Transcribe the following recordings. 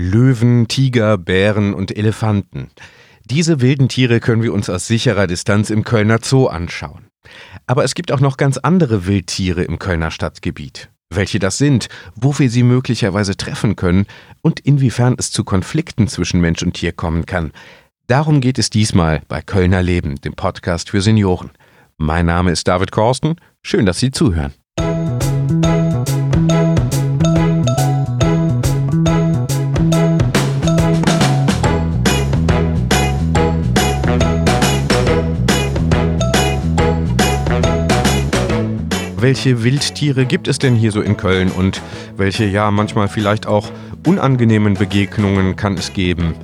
Löwen, Tiger, Bären und Elefanten. Diese wilden Tiere können wir uns aus sicherer Distanz im Kölner Zoo anschauen. Aber es gibt auch noch ganz andere Wildtiere im Kölner Stadtgebiet. Welche das sind, wo wir sie möglicherweise treffen können und inwiefern es zu Konflikten zwischen Mensch und Tier kommen kann. Darum geht es diesmal bei Kölner Leben, dem Podcast für Senioren. Mein Name ist David Korsten. Schön, dass Sie zuhören. Welche Wildtiere gibt es denn hier so in Köln und welche ja manchmal vielleicht auch unangenehmen Begegnungen kann es geben?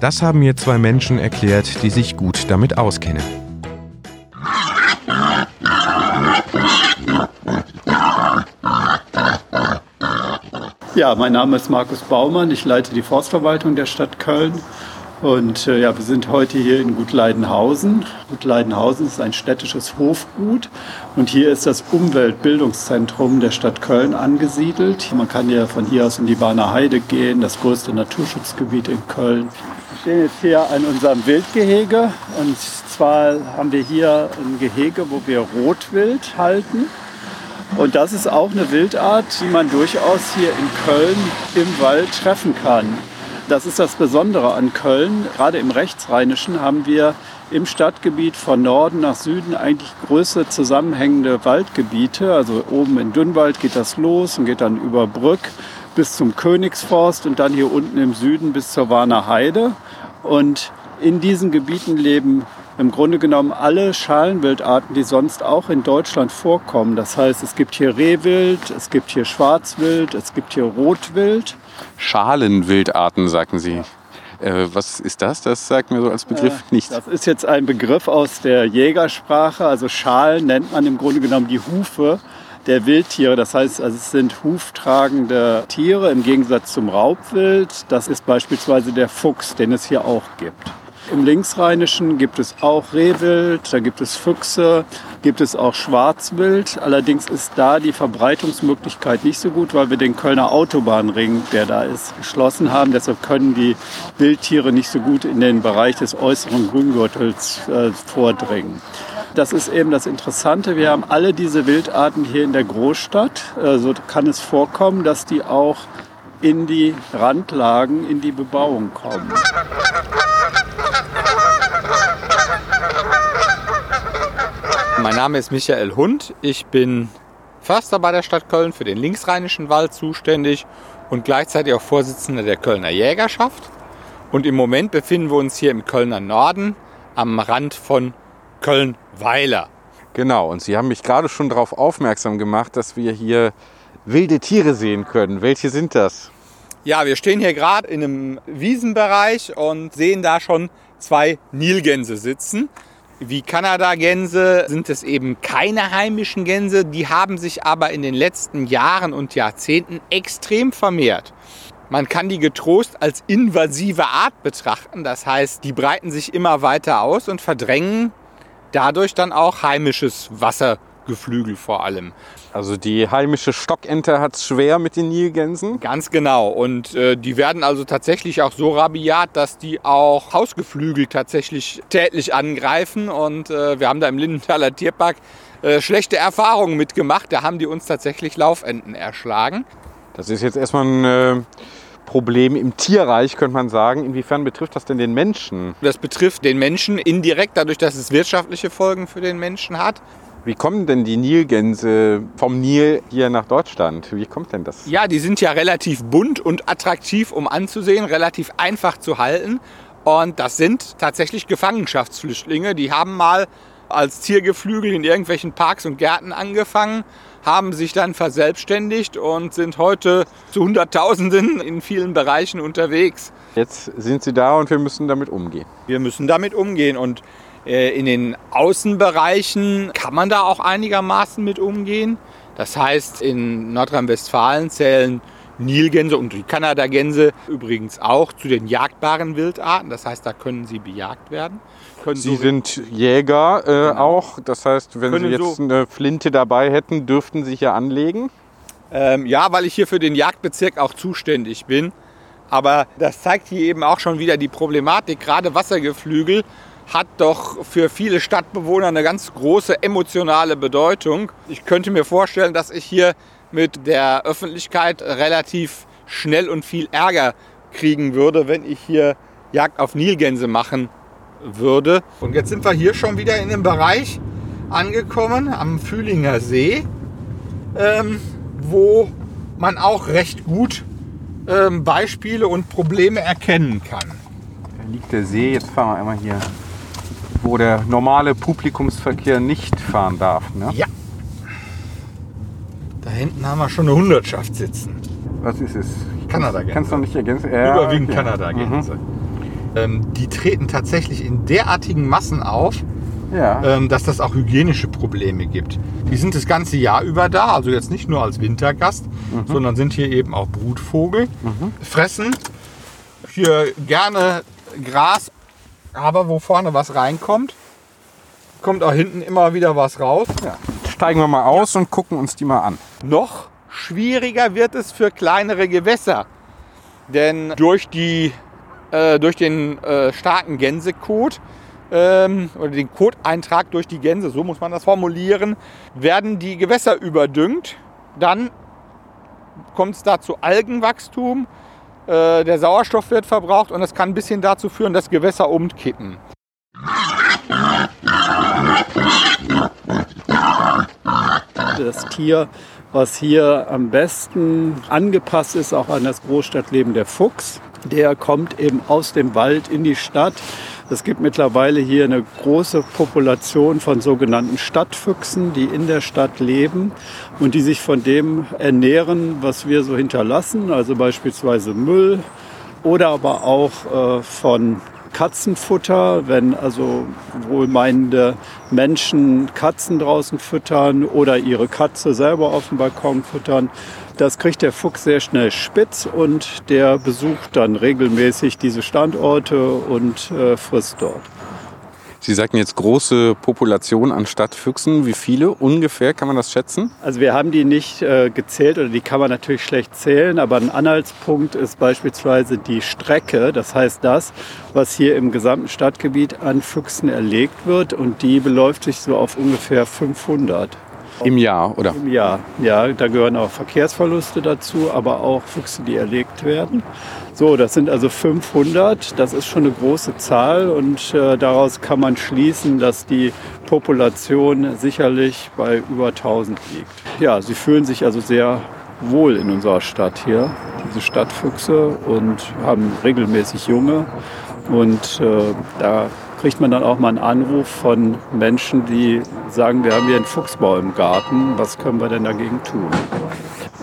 Das haben mir zwei Menschen erklärt, die sich gut damit auskennen. Ja, mein Name ist Markus Baumann. Ich leite die Forstverwaltung der Stadt Köln und äh, ja, wir sind heute hier in Gutleidenhausen. Gutleidenhausen ist ein städtisches Hofgut und hier ist das Umweltbildungszentrum der Stadt Köln angesiedelt. Man kann ja von hier aus in die Bahner Heide gehen, das größte Naturschutzgebiet in Köln. Wir stehen jetzt hier an unserem Wildgehege und zwar haben wir hier ein Gehege, wo wir Rotwild halten. Und das ist auch eine Wildart, die man durchaus hier in Köln im Wald treffen kann. Das ist das Besondere an Köln. Gerade im Rechtsrheinischen haben wir im Stadtgebiet von Norden nach Süden eigentlich größere zusammenhängende Waldgebiete. Also oben in Dünnwald geht das los und geht dann über Brück bis zum Königsforst und dann hier unten im Süden bis zur Warner Heide. Und in diesen Gebieten leben im Grunde genommen alle Schalenwildarten, die sonst auch in Deutschland vorkommen. Das heißt, es gibt hier Rehwild, es gibt hier Schwarzwild, es gibt hier Rotwild. Schalenwildarten, sagten Sie. Äh, was ist das? Das sagt mir so als Begriff äh, nichts. Das ist jetzt ein Begriff aus der Jägersprache. Also Schalen nennt man im Grunde genommen die Hufe der Wildtiere. Das heißt, also es sind huftragende Tiere im Gegensatz zum Raubwild. Das ist beispielsweise der Fuchs, den es hier auch gibt. Im Linksrheinischen gibt es auch Rehwild, da gibt es Füchse, gibt es auch Schwarzwild. Allerdings ist da die Verbreitungsmöglichkeit nicht so gut, weil wir den Kölner Autobahnring, der da ist, geschlossen haben. Deshalb können die Wildtiere nicht so gut in den Bereich des äußeren Grüngürtels äh, vordringen. Das ist eben das Interessante. Wir haben alle diese Wildarten hier in der Großstadt. So also kann es vorkommen, dass die auch in die Randlagen, in die Bebauung kommen. Mein Name ist Michael Hund. Ich bin Förster bei der Stadt Köln für den linksrheinischen Wald zuständig und gleichzeitig auch Vorsitzender der Kölner Jägerschaft. Und im Moment befinden wir uns hier im Kölner Norden am Rand von Köln-Weiler. Genau, und Sie haben mich gerade schon darauf aufmerksam gemacht, dass wir hier wilde Tiere sehen können. Welche sind das? Ja, wir stehen hier gerade in einem Wiesenbereich und sehen da schon zwei Nilgänse sitzen. Wie Kanadagänse sind es eben keine heimischen Gänse, die haben sich aber in den letzten Jahren und Jahrzehnten extrem vermehrt. Man kann die getrost als invasive Art betrachten, das heißt, die breiten sich immer weiter aus und verdrängen dadurch dann auch heimisches Wassergeflügel vor allem. Also die heimische Stockente hat es schwer mit den Nilgänsen? Ganz genau. Und äh, die werden also tatsächlich auch so rabiat, dass die auch Hausgeflügel tatsächlich tätlich angreifen. Und äh, wir haben da im Lindenthaler Tierpark äh, schlechte Erfahrungen mitgemacht. Da haben die uns tatsächlich Laufenten erschlagen. Das ist jetzt erstmal ein äh, Problem im Tierreich, könnte man sagen. Inwiefern betrifft das denn den Menschen? Das betrifft den Menschen indirekt, dadurch, dass es wirtschaftliche Folgen für den Menschen hat. Wie kommen denn die Nilgänse vom Nil hier nach Deutschland? Wie kommt denn das? Ja, die sind ja relativ bunt und attraktiv, um anzusehen, relativ einfach zu halten. Und das sind tatsächlich Gefangenschaftsflüchtlinge. Die haben mal als Tiergeflügel in irgendwelchen Parks und Gärten angefangen, haben sich dann verselbstständigt und sind heute zu Hunderttausenden in vielen Bereichen unterwegs. Jetzt sind sie da und wir müssen damit umgehen. Wir müssen damit umgehen und in den Außenbereichen kann man da auch einigermaßen mit umgehen. Das heißt, in Nordrhein-Westfalen zählen Nilgänse und die Kanadagänse übrigens auch zu den jagdbaren Wildarten. Das heißt, da können sie bejagt werden. Können sie so sind Jäger äh, genau. auch. Das heißt, wenn können Sie jetzt so eine Flinte dabei hätten, dürften Sie hier anlegen? Ähm, ja, weil ich hier für den Jagdbezirk auch zuständig bin. Aber das zeigt hier eben auch schon wieder die Problematik. Gerade Wassergeflügel hat doch für viele Stadtbewohner eine ganz große emotionale Bedeutung. Ich könnte mir vorstellen, dass ich hier mit der Öffentlichkeit relativ schnell und viel Ärger kriegen würde, wenn ich hier Jagd auf Nilgänse machen würde. Und jetzt sind wir hier schon wieder in dem Bereich angekommen am Fühlinger See, ähm, wo man auch recht gut ähm, Beispiele und Probleme erkennen kann. Da liegt der See, jetzt fahren wir einmal hier, wo der normale Publikumsverkehr nicht fahren darf. Ne? Ja. Da hinten haben wir schon eine Hundertschaft sitzen. Was ist es? Kanada-Gänse. Kannst du noch nicht ergänzen? Ja, Überwiegend okay. Kanada-Gänse. Ähm, die treten tatsächlich in derartigen Massen auf, Mhm. Ja. ähm, dass das auch hygienische Probleme gibt. Die sind das ganze Jahr über da, also jetzt nicht nur als Wintergast, sondern sind hier eben auch Brutvogel, fressen hier gerne Gras, aber wo vorne was reinkommt, kommt auch hinten immer wieder was raus. ja. Steigen wir mal aus und gucken uns die mal an. Noch schwieriger wird es für kleinere Gewässer. Denn durch, die, äh, durch den äh, starken Gänsekot ähm, oder den Koteintrag durch die Gänse, so muss man das formulieren, werden die Gewässer überdüngt. Dann kommt es da zu Algenwachstum. Äh, der Sauerstoff wird verbraucht und das kann ein bisschen dazu führen, dass Gewässer umkippen. Das Tier, was hier am besten angepasst ist, auch an das Großstadtleben, der Fuchs. Der kommt eben aus dem Wald in die Stadt. Es gibt mittlerweile hier eine große Population von sogenannten Stadtfüchsen, die in der Stadt leben und die sich von dem ernähren, was wir so hinterlassen, also beispielsweise Müll oder aber auch äh, von Katzenfutter, wenn also wohlmeinende Menschen Katzen draußen füttern oder ihre Katze selber auf dem Balkon füttern. Das kriegt der Fuchs sehr schnell spitz und der besucht dann regelmäßig diese Standorte und äh, frisst dort. Sie sagten jetzt große Population an Stadtfüchsen. Wie viele ungefähr kann man das schätzen? Also wir haben die nicht äh, gezählt oder die kann man natürlich schlecht zählen, aber ein Anhaltspunkt ist beispielsweise die Strecke, das heißt das, was hier im gesamten Stadtgebiet an Füchsen erlegt wird und die beläuft sich so auf ungefähr 500 Im Jahr, oder? im Jahr. Ja, da gehören auch Verkehrsverluste dazu, aber auch Füchse, die erlegt werden. So, das sind also 500. Das ist schon eine große Zahl und äh, daraus kann man schließen, dass die Population sicherlich bei über 1000 liegt. Ja, sie fühlen sich also sehr wohl in unserer Stadt hier, diese Stadtfüchse und haben regelmäßig Junge. Und äh, da kriegt man dann auch mal einen Anruf von Menschen, die sagen, wir haben hier einen Fuchsbau im Garten, was können wir denn dagegen tun?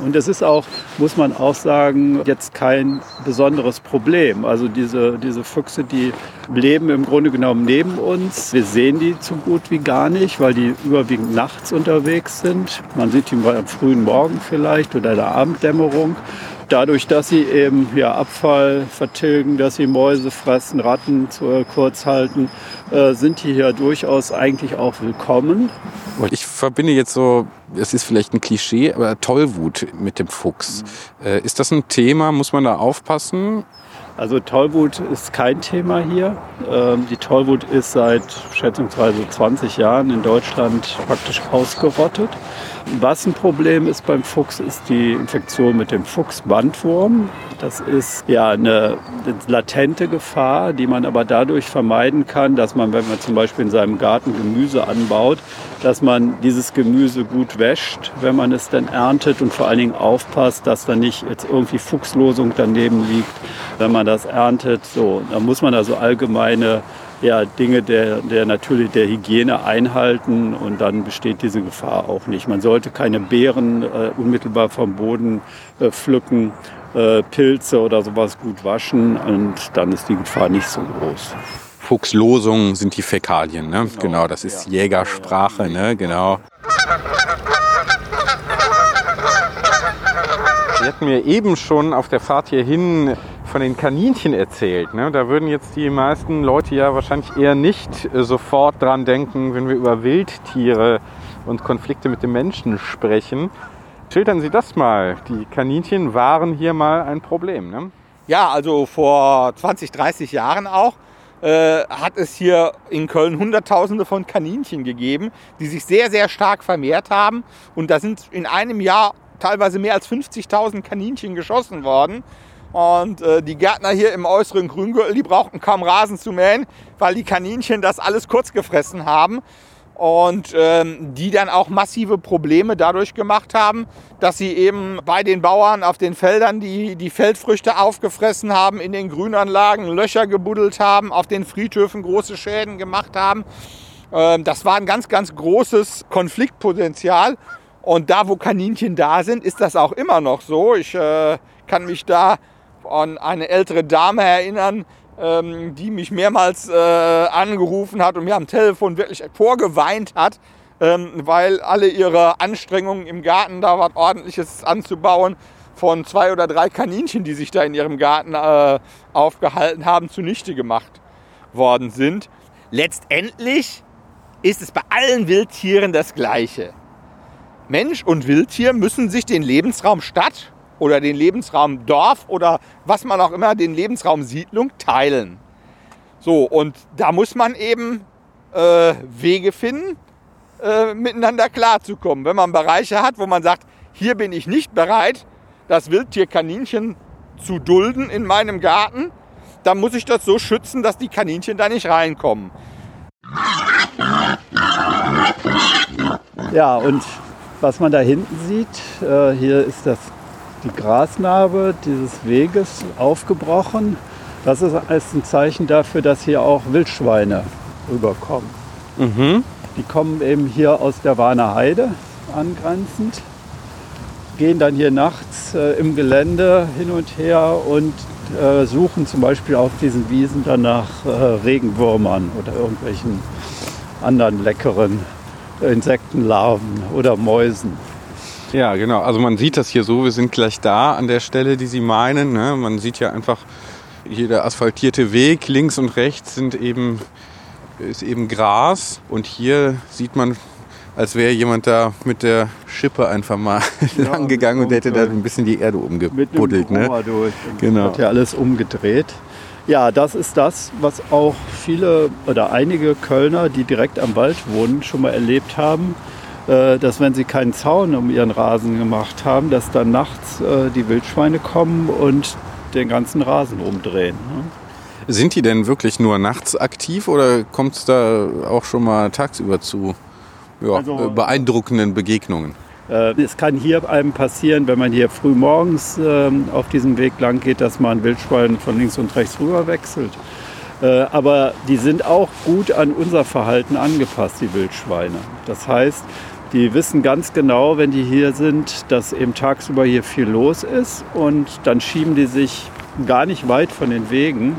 Und es ist auch, muss man auch sagen, jetzt kein besonderes Problem. Also diese, diese Füchse, die leben im Grunde genommen neben uns. Wir sehen die so gut wie gar nicht, weil die überwiegend nachts unterwegs sind. Man sieht die mal am frühen Morgen vielleicht oder in der Abenddämmerung. Dadurch, dass sie eben ja, Abfall vertilgen, dass sie Mäuse fressen, Ratten zu, äh, kurz halten, äh, sind die hier durchaus eigentlich auch willkommen. Ich verbinde jetzt so, es ist vielleicht ein Klischee, aber Tollwut mit dem Fuchs. Äh, ist das ein Thema? Muss man da aufpassen? Also Tollwut ist kein Thema hier. Ähm, die Tollwut ist seit schätzungsweise 20 Jahren in Deutschland praktisch ausgerottet. Was ein Problem ist beim Fuchs, ist die Infektion mit dem Fuchsbandwurm. Das ist ja eine latente Gefahr, die man aber dadurch vermeiden kann, dass man, wenn man zum Beispiel in seinem Garten Gemüse anbaut, dass man dieses Gemüse gut wäscht, wenn man es dann erntet und vor allen Dingen aufpasst, dass da nicht jetzt irgendwie Fuchslosung daneben liegt, wenn man das erntet. So, da muss man also allgemeine ja, Dinge der, der natürlich der Hygiene einhalten und dann besteht diese Gefahr auch nicht. Man sollte keine Beeren äh, unmittelbar vom Boden äh, pflücken, äh, Pilze oder sowas gut waschen und dann ist die Gefahr nicht so groß. Fuchslosung sind die Fäkalien, ne? Genau, das ist Jägersprache, ne? Genau. Sie hatten mir eben schon auf der Fahrt hierhin von den Kaninchen erzählt. Ne? Da würden jetzt die meisten Leute ja wahrscheinlich eher nicht äh, sofort dran denken, wenn wir über Wildtiere und Konflikte mit dem Menschen sprechen. Schildern Sie das mal. Die Kaninchen waren hier mal ein Problem. Ne? ja, also vor 20, 30 Jahren auch, äh, hat es hier in Köln Hunderttausende von Kaninchen gegeben, die sich sehr, sehr stark vermehrt haben. Und da sind in einem Jahr teilweise mehr als 50.000 Kaninchen geschossen worden. Und äh, die Gärtner hier im äußeren Grüngürtel, die brauchten kaum Rasen zu mähen, weil die Kaninchen das alles kurz gefressen haben und ähm, die dann auch massive Probleme dadurch gemacht haben, dass sie eben bei den Bauern auf den Feldern die, die Feldfrüchte aufgefressen haben, in den Grünanlagen Löcher gebuddelt haben, auf den Friedhöfen große Schäden gemacht haben. Ähm, das war ein ganz, ganz großes Konfliktpotenzial. Und da, wo Kaninchen da sind, ist das auch immer noch so. Ich äh, kann mich da an eine ältere Dame erinnern, ähm, die mich mehrmals äh, angerufen hat und mir am Telefon wirklich vorgeweint hat, ähm, weil alle ihre Anstrengungen im Garten da was ordentliches anzubauen von zwei oder drei Kaninchen, die sich da in ihrem Garten äh, aufgehalten haben, zunichte gemacht worden sind. Letztendlich ist es bei allen Wildtieren das Gleiche. Mensch und Wildtier müssen sich den Lebensraum Stadt oder den Lebensraum Dorf oder was man auch immer, den Lebensraum Siedlung teilen. So, und da muss man eben äh, Wege finden, äh, miteinander klarzukommen. Wenn man Bereiche hat, wo man sagt, hier bin ich nicht bereit, das Wildtierkaninchen zu dulden in meinem Garten, dann muss ich das so schützen, dass die Kaninchen da nicht reinkommen. Ja, und was man da hinten sieht, äh, hier ist das die Grasnarbe dieses Weges aufgebrochen. Das ist ein Zeichen dafür, dass hier auch Wildschweine rüberkommen. Mhm. Die kommen eben hier aus der Warner Heide angrenzend, gehen dann hier nachts äh, im Gelände hin und her und äh, suchen zum Beispiel auf diesen Wiesen dann nach äh, Regenwürmern oder irgendwelchen anderen leckeren Insektenlarven oder Mäusen. Ja, genau. Also man sieht das hier so, wir sind gleich da an der Stelle, die Sie meinen. Ne? Man sieht ja einfach hier der asphaltierte Weg, links und rechts sind eben, ist eben Gras und hier sieht man, als wäre jemand da mit der Schippe einfach mal ja, lang gegangen und hätte da ein bisschen die Erde umgebuddelt. Mit ne? durch. Genau. Hat ja alles umgedreht. Ja, das ist das, was auch viele oder einige Kölner, die direkt am Wald wohnen, schon mal erlebt haben dass wenn sie keinen Zaun um ihren Rasen gemacht haben, dass dann nachts äh, die Wildschweine kommen und den ganzen Rasen umdrehen. Ne? Sind die denn wirklich nur nachts aktiv oder kommt es da auch schon mal tagsüber zu ja, also, äh, beeindruckenden Begegnungen? Es kann hier einem passieren, wenn man hier früh morgens ähm, auf diesem Weg lang geht, dass man Wildschwein von links und rechts rüber wechselt. Aber die sind auch gut an unser Verhalten angepasst, die Wildschweine. Das heißt, die wissen ganz genau, wenn die hier sind, dass eben tagsüber hier viel los ist und dann schieben die sich gar nicht weit von den Wegen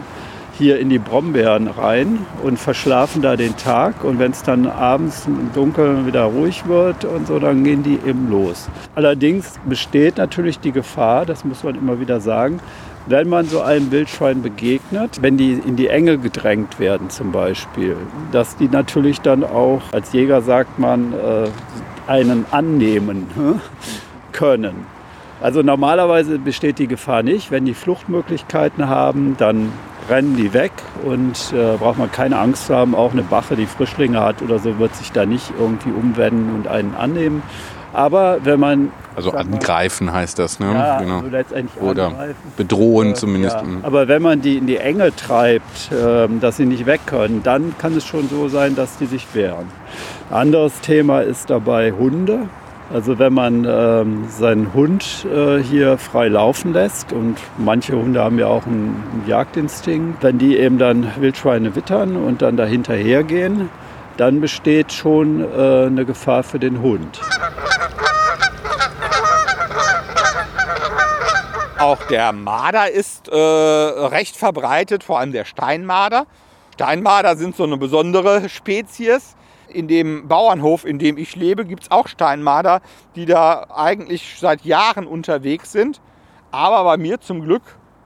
hier in die Brombeeren rein und verschlafen da den Tag. Und wenn es dann abends im Dunkeln wieder ruhig wird und so, dann gehen die eben los. Allerdings besteht natürlich die Gefahr, das muss man immer wieder sagen, wenn man so einem Wildschwein begegnet, wenn die in die Enge gedrängt werden zum Beispiel, dass die natürlich dann auch, als Jäger sagt man, äh, einen annehmen können. Also normalerweise besteht die Gefahr nicht. Wenn die Fluchtmöglichkeiten haben, dann rennen die weg und äh, braucht man keine Angst haben. Auch eine Bache, die Frischlinge hat oder so, wird sich da nicht irgendwie umwenden und einen annehmen. Aber wenn man. Also angreifen mal, heißt das, ne? Ja, genau. also letztendlich Oder angreifen. bedrohen äh, zumindest. Ja. Mhm. Aber wenn man die in die Enge treibt, äh, dass sie nicht weg können, dann kann es schon so sein, dass die sich wehren. Anderes Thema ist dabei Hunde. Also wenn man ähm, seinen Hund äh, hier frei laufen lässt und manche Hunde haben ja auch einen, einen Jagdinstinkt, wenn die eben dann Wildschweine wittern und dann dahinterher gehen, dann besteht schon äh, eine Gefahr für den Hund. Auch der Marder ist äh, recht verbreitet, vor allem der Steinmarder. Steinmarder sind so eine besondere Spezies. In dem Bauernhof, in dem ich lebe, gibt es auch Steinmarder, die da eigentlich seit Jahren unterwegs sind, aber bei mir zum Glück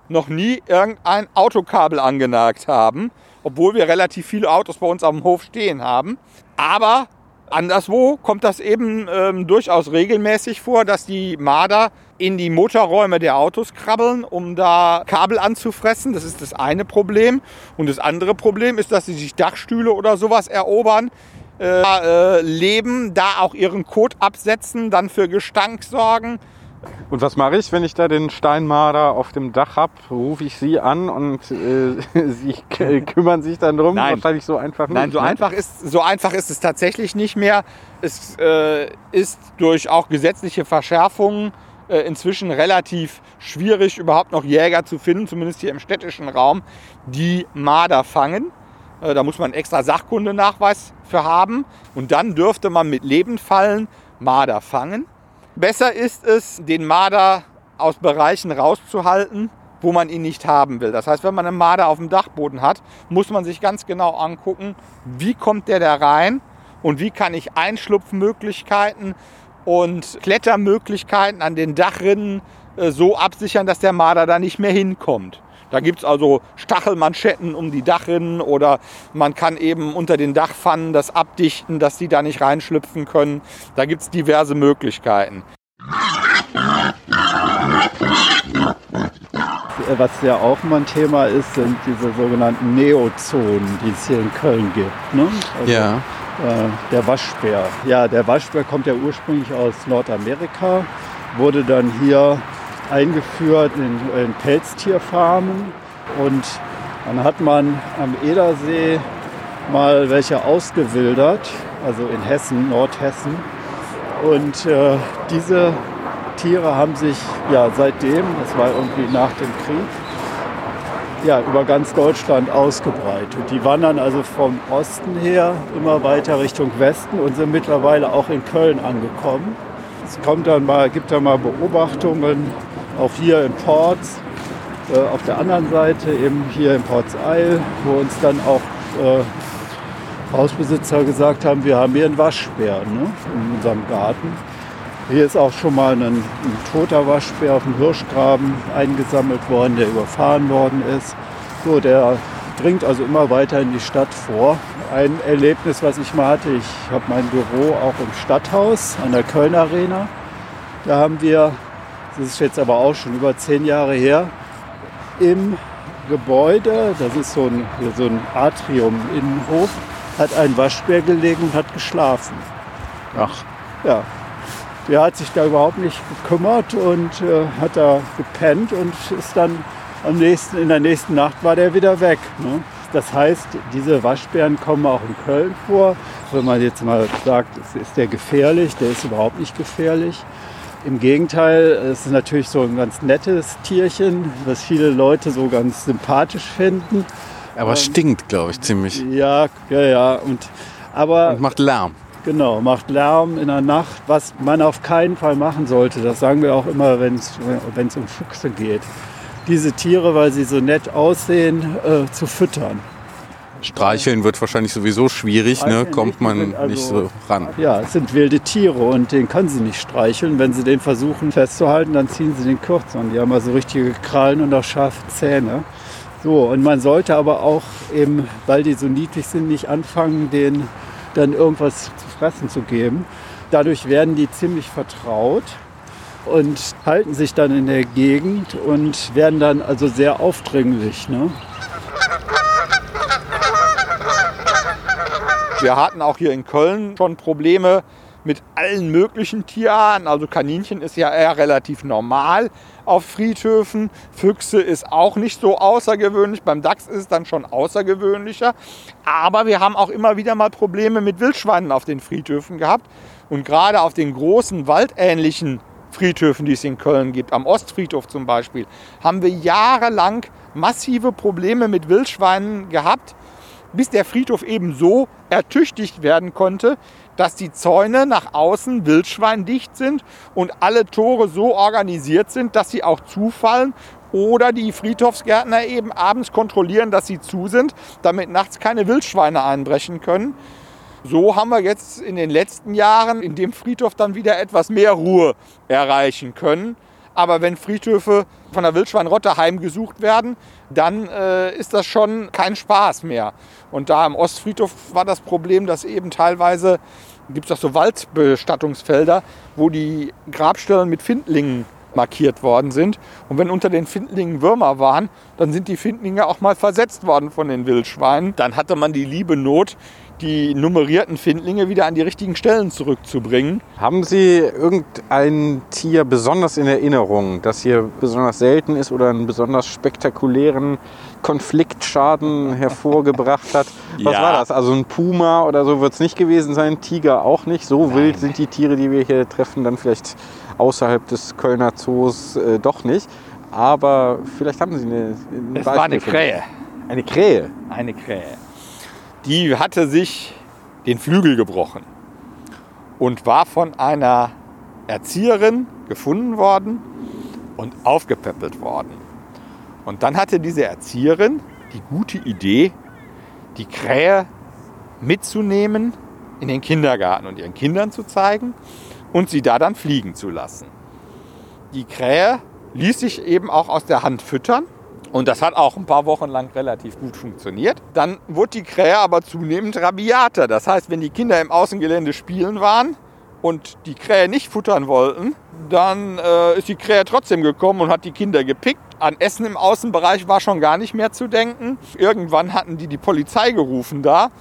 noch nie irgendein Autokabel angenagt haben obwohl wir relativ viele Autos bei uns am Hof stehen haben. Aber anderswo kommt das eben ähm, durchaus regelmäßig vor, dass die Marder in die Motorräume der Autos krabbeln, um da Kabel anzufressen. Das ist das eine Problem. Und das andere Problem ist, dass sie sich Dachstühle oder sowas erobern, äh, äh, leben, da auch ihren Kot absetzen, dann für Gestank sorgen. Und was mache ich, wenn ich da den Steinmarder auf dem Dach habe? Rufe ich Sie an und äh, Sie kümmern sich dann drum? Nein. Wahrscheinlich so einfach nicht. Nein, so ne? einfach ist, so einfach ist es tatsächlich nicht mehr. Es äh, ist durch auch gesetzliche Verschärfungen inzwischen relativ schwierig, überhaupt noch Jäger zu finden, zumindest hier im städtischen Raum, die Marder fangen. Äh, da muss man extra Sachkundenachweis für haben. Und dann dürfte man mit Lebendfallen Marder fangen. Besser ist es, den Marder aus Bereichen rauszuhalten, wo man ihn nicht haben will. Das heißt, wenn man einen Marder auf dem Dachboden hat, muss man sich ganz genau angucken, wie kommt der da rein und wie kann ich Einschlupfmöglichkeiten und Klettermöglichkeiten an den Dachrinnen äh, so absichern, dass der Marder da nicht mehr hinkommt. Da gibt es also Stachelmanschetten um die Dachrinnen oder man kann eben unter den Dachpfannen das abdichten, dass die da nicht reinschlüpfen können. Da gibt es diverse Möglichkeiten. Was ja auch mal ein Thema ist, sind diese sogenannten Neozonen, die es hier in Köln gibt. Ne? Also, Ja. Äh, der Waschbär. Ja, der Waschbär kommt ja ursprünglich aus Nordamerika, wurde dann hier eingeführt in, in Pelztierfarmen und dann hat man am Edersee mal welche ausgewildert, also in Hessen, Nordhessen. Und äh, diese Tiere haben sich ja seitdem, das war irgendwie nach dem Krieg, ja, über ganz Deutschland ausgebreitet. Die wandern also vom Osten her immer weiter Richtung Westen und sind mittlerweile auch in Köln angekommen. Es kommt dann mal, gibt dann mal Beobachtungen, auch hier in Ports, äh, auf der anderen Seite eben hier in Ports Isle, wo uns dann auch äh, Hausbesitzer gesagt haben, wir haben hier einen Waschbär ne, in unserem Garten. Hier ist auch schon mal ein, ein toter Waschbär auf dem Hirschgraben eingesammelt worden, der überfahren worden ist. So, der dringt also immer weiter in die Stadt vor. Ein Erlebnis, was ich mal hatte, ich habe mein Büro auch im Stadthaus an der Köln Arena. Da haben wir, das ist jetzt aber auch schon über zehn Jahre her, im Gebäude, das ist so ein, so ein Atrium-Innenhof, hat ein Waschbär gelegen und hat geschlafen. Ach, Ja, der hat sich da überhaupt nicht gekümmert und äh, hat da gepennt und ist dann am nächsten, in der nächsten Nacht war der wieder weg. Ne? Das heißt, diese Waschbären kommen auch in Köln vor. Wenn man jetzt mal sagt, ist der gefährlich, der ist überhaupt nicht gefährlich. Im Gegenteil, es ist natürlich so ein ganz nettes Tierchen, was viele Leute so ganz sympathisch finden. aber stinkt, glaube ich, ziemlich. Ja, ja, ja. Und, aber Und macht Lärm. Genau, macht Lärm in der Nacht, was man auf keinen Fall machen sollte. Das sagen wir auch immer, wenn es um Füchse geht. Diese Tiere, weil sie so nett aussehen, äh, zu füttern. Streicheln wird wahrscheinlich sowieso schwierig, ne? Kommt man also- nicht so ran. Ja, es sind wilde Tiere und den können sie nicht streicheln. Wenn sie den versuchen festzuhalten, dann ziehen sie den kürzer. Und die haben also richtige Krallen und auch scharfe Zähne. So, und man sollte aber auch eben, weil die so niedlich sind, nicht anfangen, denen dann irgendwas zu fressen zu geben. Dadurch werden die ziemlich vertraut und halten sich dann in der Gegend und werden dann also sehr aufdringlich. Ne? Wir hatten auch hier in Köln schon Probleme mit allen möglichen Tierarten. Also Kaninchen ist ja eher relativ normal auf Friedhöfen. Füchse ist auch nicht so außergewöhnlich. Beim Dachs ist es dann schon außergewöhnlicher. Aber wir haben auch immer wieder mal Probleme mit Wildschweinen auf den Friedhöfen gehabt. Und gerade auf den großen waldähnlichen Friedhöfen, die es in Köln gibt, am Ostfriedhof zum Beispiel, haben wir jahrelang massive Probleme mit Wildschweinen gehabt bis der Friedhof eben so ertüchtigt werden konnte, dass die Zäune nach außen wildschweindicht sind und alle Tore so organisiert sind, dass sie auch zufallen oder die Friedhofsgärtner eben abends kontrollieren, dass sie zu sind, damit nachts keine Wildschweine einbrechen können. So haben wir jetzt in den letzten Jahren in dem Friedhof dann wieder etwas mehr Ruhe erreichen können. Aber wenn Friedhöfe von der Wildschweinrotte heimgesucht werden, dann äh, ist das schon kein Spaß mehr. Und da im Ostfriedhof war das Problem, dass eben teilweise gibt es auch so Waldbestattungsfelder, wo die Grabstellen mit Findlingen markiert worden sind. Und wenn unter den Findlingen Würmer waren, dann sind die Findlinge auch mal versetzt worden von den Wildschweinen. Dann hatte man die liebe Not, die nummerierten Findlinge wieder an die richtigen Stellen zurückzubringen. Haben Sie irgendein Tier besonders in Erinnerung, das hier besonders selten ist oder einen besonders spektakulären Konfliktschaden hervorgebracht hat? Was Ja. war das? Also ein Puma oder so wird es nicht gewesen sein, Tiger auch nicht. So wild sind die Tiere, die wir hier treffen, dann vielleicht außerhalb des Kölner Zoos äh, doch nicht. Aber vielleicht haben Sie eine. ein Es war eine Krähe. Eine Krähe. Eine Krähe. Die hatte sich den Flügel gebrochen und war von einer Erzieherin gefunden worden und aufgepäppelt worden. Und dann hatte diese Erzieherin die gute Idee, die Krähe mitzunehmen in den Kindergarten und ihren Kindern zu zeigen und sie da dann fliegen zu lassen. Die Krähe ließ sich eben auch aus der Hand füttern und das hat auch ein paar Wochen lang relativ gut funktioniert. Dann wurde die Krähe aber zunehmend rabiater. Das heißt, wenn die Kinder im Außengelände spielen waren und die Krähe nicht futtern wollten, dann äh, ist die Krähe trotzdem gekommen und hat die Kinder gepickt. An Essen im Außenbereich war schon gar nicht mehr zu denken. Irgendwann hatten die die Polizei gerufen da.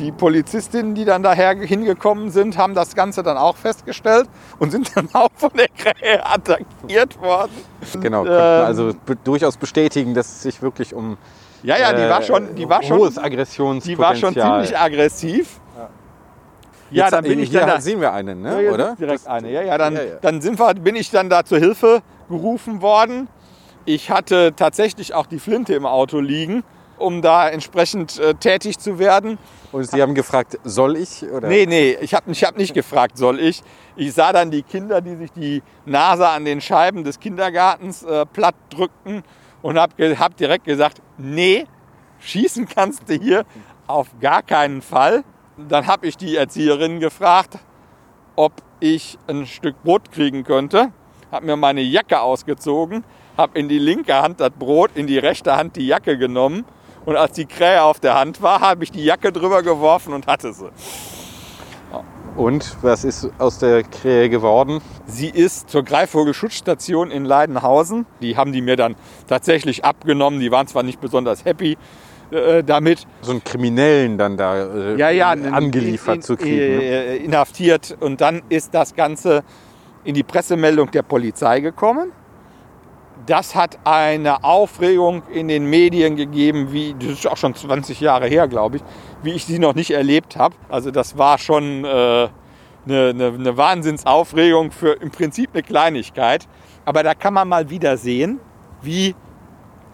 Die Polizistinnen, die dann daher hingekommen sind, haben das Ganze dann auch festgestellt und sind dann auch von der Krähe attackiert worden. Genau, Und, ähm, also durchaus bestätigen, dass es sich wirklich um Ja, ja, die äh, war schon, die war schon, hohes die Aggressionspotenzial. war schon ziemlich aggressiv. Ja, Jetzt, dann bin äh, ich dann da, sehen wir einen, ne? oder? direkt eine. Ja, ja, dann, Ja, ja. dann sind wir, bin ich dann da zur Hilfe gerufen worden. Ich hatte tatsächlich auch die Flinte im Auto liegen, um da entsprechend äh, tätig zu werden. Und Sie haben gefragt, soll ich? Oder? Nee, nee, ich habe ich hab nicht gefragt, soll ich. Ich sah dann die Kinder, die sich die Nase an den Scheiben des Kindergartens äh, platt drückten und habe hab direkt gesagt, nee, schießen kannst du hier auf gar keinen Fall. Dann habe ich die Erzieherin gefragt, ob ich ein Stück Brot kriegen könnte. Habe mir meine Jacke ausgezogen, habe in die linke Hand das Brot, in die rechte Hand die Jacke genommen. Und als die Krähe auf der Hand war, habe ich die Jacke drüber geworfen und hatte sie. Und was ist aus der Krähe geworden? Sie ist zur Greifvogelschutzstation in Leidenhausen. Die haben die mir dann tatsächlich abgenommen. Die waren zwar nicht besonders happy äh, damit. So einen Kriminellen dann da äh, Ja, ja, angeliefert in, zu kriegen. ne? äh, inhaftiert. Und dann ist das Ganze in die Pressemeldung der Polizei gekommen. Das hat eine Aufregung in den Medien gegeben, wie das ist auch schon 20 Jahre her, glaube ich, wie ich sie noch nicht erlebt habe. Also das war schon äh, eine, eine, eine Wahnsinnsaufregung für im Prinzip eine Kleinigkeit. Aber da kann man mal wieder sehen, wie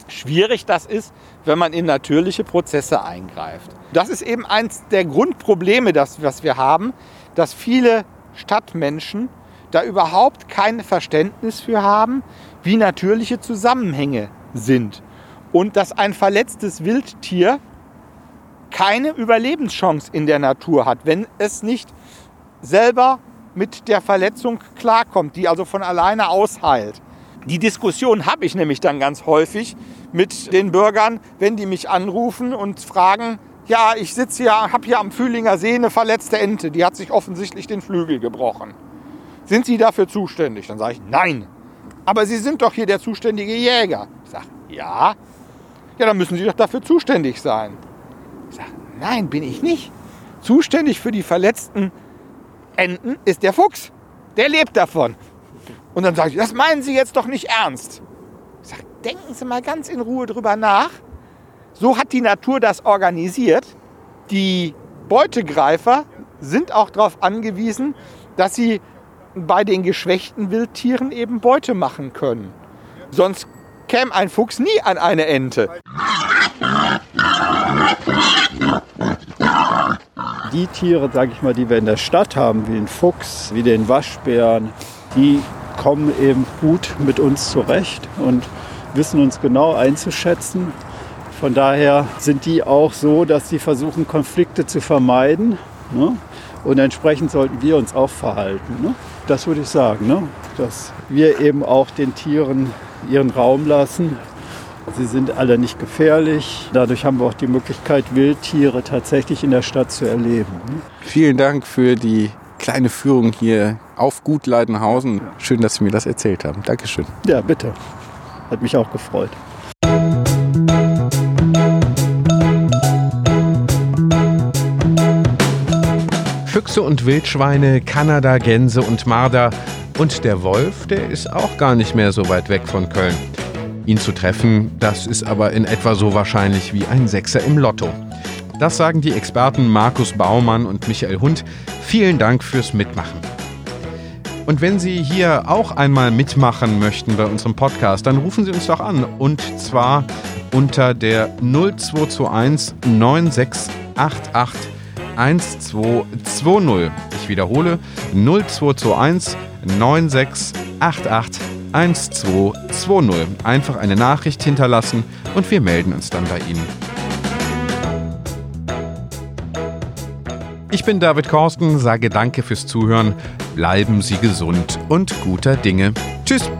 schwierig das ist, wenn man in natürliche Prozesse eingreift. Das ist eben eins der Grundprobleme, das, was wir haben, dass viele Stadtmenschen da überhaupt kein Verständnis für haben, wie natürliche Zusammenhänge sind. Und dass ein verletztes Wildtier keine Überlebenschance in der Natur hat, wenn es nicht selber mit der Verletzung klarkommt, die also von alleine ausheilt. Die Diskussion habe ich nämlich dann ganz häufig mit den Bürgern, wenn die mich anrufen und fragen, ja, ich sitze hier, habe hier am Fühlinger See eine verletzte Ente, die hat sich offensichtlich den Flügel gebrochen. Sind Sie dafür zuständig? Dann sage ich, nein. Aber Sie sind doch hier der zuständige Jäger. Ich sage, ja. Ja, dann müssen Sie doch dafür zuständig sein. Ich sage, nein, bin ich nicht. Zuständig für die verletzten Enten ist der Fuchs. Der lebt davon. Und dann sage ich, das meinen Sie jetzt doch nicht ernst. Ich sage, denken Sie mal ganz in Ruhe drüber nach. So hat die Natur das organisiert. Die Beutegreifer sind auch darauf angewiesen, dass sie bei den geschwächten Wildtieren eben Beute machen können. Sonst käme ein Fuchs nie an eine Ente. Die Tiere, sage ich mal, die wir in der Stadt haben, wie den Fuchs, wie den Waschbären, die kommen eben gut mit uns zurecht und wissen uns genau einzuschätzen. Von daher sind die auch so, dass sie versuchen, Konflikte zu vermeiden. Ne? Und entsprechend sollten wir uns auch verhalten. Ne? Das würde ich sagen, ne? dass wir eben auch den Tieren ihren Raum lassen. Sie sind alle nicht gefährlich. Dadurch haben wir auch die Möglichkeit, Wildtiere tatsächlich in der Stadt zu erleben. Vielen Dank für die kleine Führung hier auf Gut Leidenhausen. Schön, dass Sie mir das erzählt haben. Dankeschön. Ja, bitte. Hat mich auch gefreut. Füchse und Wildschweine, Kanada-Gänse und Marder. Und der Wolf, der ist auch gar nicht mehr so weit weg von Köln. Ihn zu treffen, das ist aber in etwa so wahrscheinlich wie ein Sechser im Lotto. Das sagen die Experten Markus Baumann und Michael Hund. Vielen Dank fürs Mitmachen. Und wenn Sie hier auch einmal mitmachen möchten bei unserem Podcast, dann rufen Sie uns doch an. Und zwar unter der 0221 9688 1220. Ich wiederhole 0221 9688 1220. Einfach eine Nachricht hinterlassen und wir melden uns dann bei Ihnen. Ich bin David Korsten, sage danke fürs Zuhören. Bleiben Sie gesund und guter Dinge. Tschüss.